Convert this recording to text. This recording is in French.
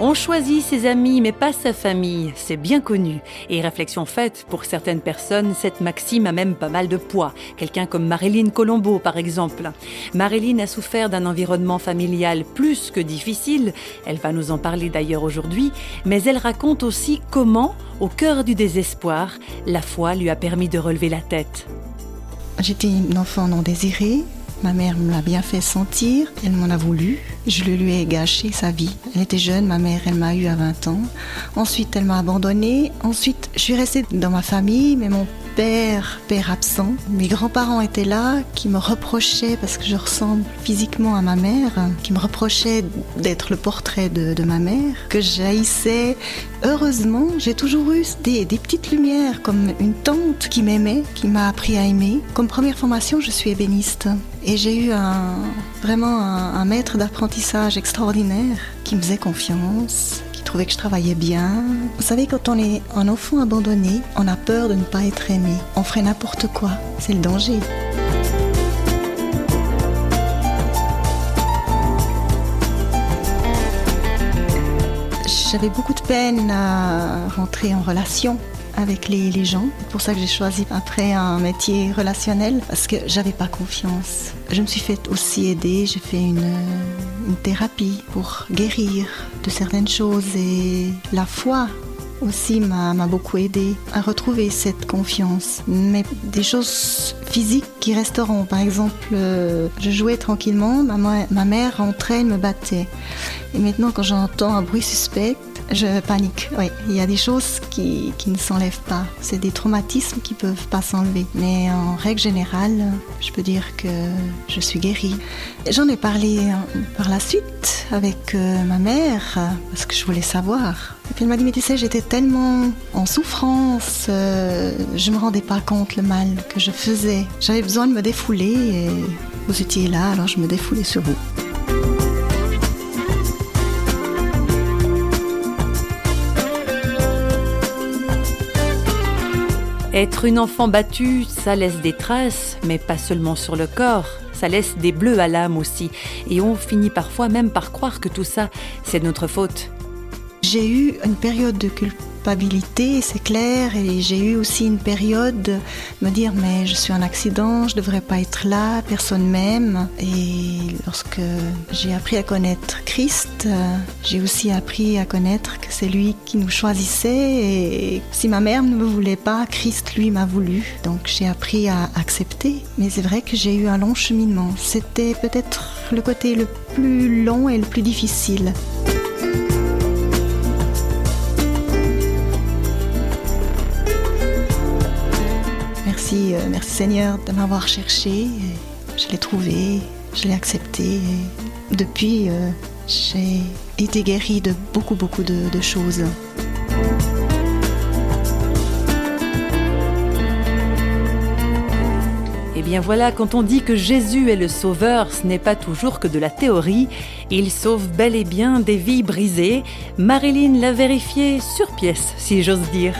On choisit ses amis mais pas sa famille, c'est bien connu. Et réflexion faite, pour certaines personnes, cette maxime a même pas mal de poids. Quelqu'un comme Marilyn Colombo par exemple. Marilyn a souffert d'un environnement familial plus que difficile, elle va nous en parler d'ailleurs aujourd'hui, mais elle raconte aussi comment, au cœur du désespoir, la foi lui a permis de relever la tête. J'étais une enfant non désirée, Ma mère me l'a bien fait sentir, elle m'en a voulu. Je lui ai gâché sa vie. Elle était jeune, ma mère, elle m'a eu à 20 ans. Ensuite, elle m'a abandonnée. Ensuite, je suis restée dans ma famille, mais mon père, père absent. Mes grands-parents étaient là, qui me reprochaient, parce que je ressemble physiquement à ma mère, qui me reprochaient d'être le portrait de, ma mère, que j'haïssais. Heureusement, j'ai toujours eu des, petites lumières, comme une tante qui m'aimait, qui m'a appris à aimer. Comme première formation, je suis ébéniste. Et j'ai eu un, vraiment un maître d'apprentissage extraordinaire qui me faisait confiance, trouvais que je travaillais bien. Vous savez, quand on est un enfant abandonné, on a peur de ne pas être aimé. On ferait n'importe quoi. C'est le danger. J'avais beaucoup de peine à rentrer en relation avec les, gens. C'est pour ça que j'ai choisi après un métier relationnel parce que j'avais pas confiance. Je me suis fait aussi aider, j'ai fait une, une thérapie pour guérir de certaines choses et la foi aussi m'a beaucoup aidé à retrouver cette confiance. Mais des choses physiques qui resteront. Par exemple, euh, je jouais tranquillement, ma, ma mère rentrait, elle me battait. Et maintenant, quand j'entends un bruit suspect, je panique, oui. Il y a des choses qui, qui ne s'enlèvent pas. C'est des traumatismes qui peuvent pas s'enlever. Mais en règle générale, je peux dire que je suis guérie. J'en ai parlé euh, par la suite avec euh, ma mère parce que je voulais savoir. Et puis elle m'a dit, mais tu sais, j'étais tellement en souffrance, euh, je me rendais pas compte le mal que je faisais. J'avais besoin de me défouler et vous étiez là, alors je me défoulais sur vous. Être une enfant battue, ça laisse des traces, mais pas seulement sur le corps, ça laisse des bleus à l'âme aussi. Et on finit parfois même par croire que tout ça, c'est notre faute. J'ai eu une période de culpabilité c'est clair, et j'ai eu aussi une période de me dire mais je suis un accident, je devrais pas être là, personne m'aime. Et lorsque j'ai appris à connaître Christ, j'ai aussi appris à connaître que c'est lui qui nous choisissait et si ma mère ne me voulait pas, Christ lui m'a voulu. Donc j'ai appris à accepter. Mais c'est vrai que j'ai eu un long cheminement. C'était peut-être le côté le plus long et le plus difficile. Euh, merci, Seigneur de m'avoir cherché. Je l'ai trouvé, je l'ai accepté. depuis, euh, j'ai été guérie de beaucoup, beaucoup de, choses. Eh bien voilà, quand on dit que Jésus est le sauveur, ce n'est pas toujours que de la théorie. Il sauve bel et bien des vies brisées. Marilyn l'a vérifié sur pièce, si j'ose dire.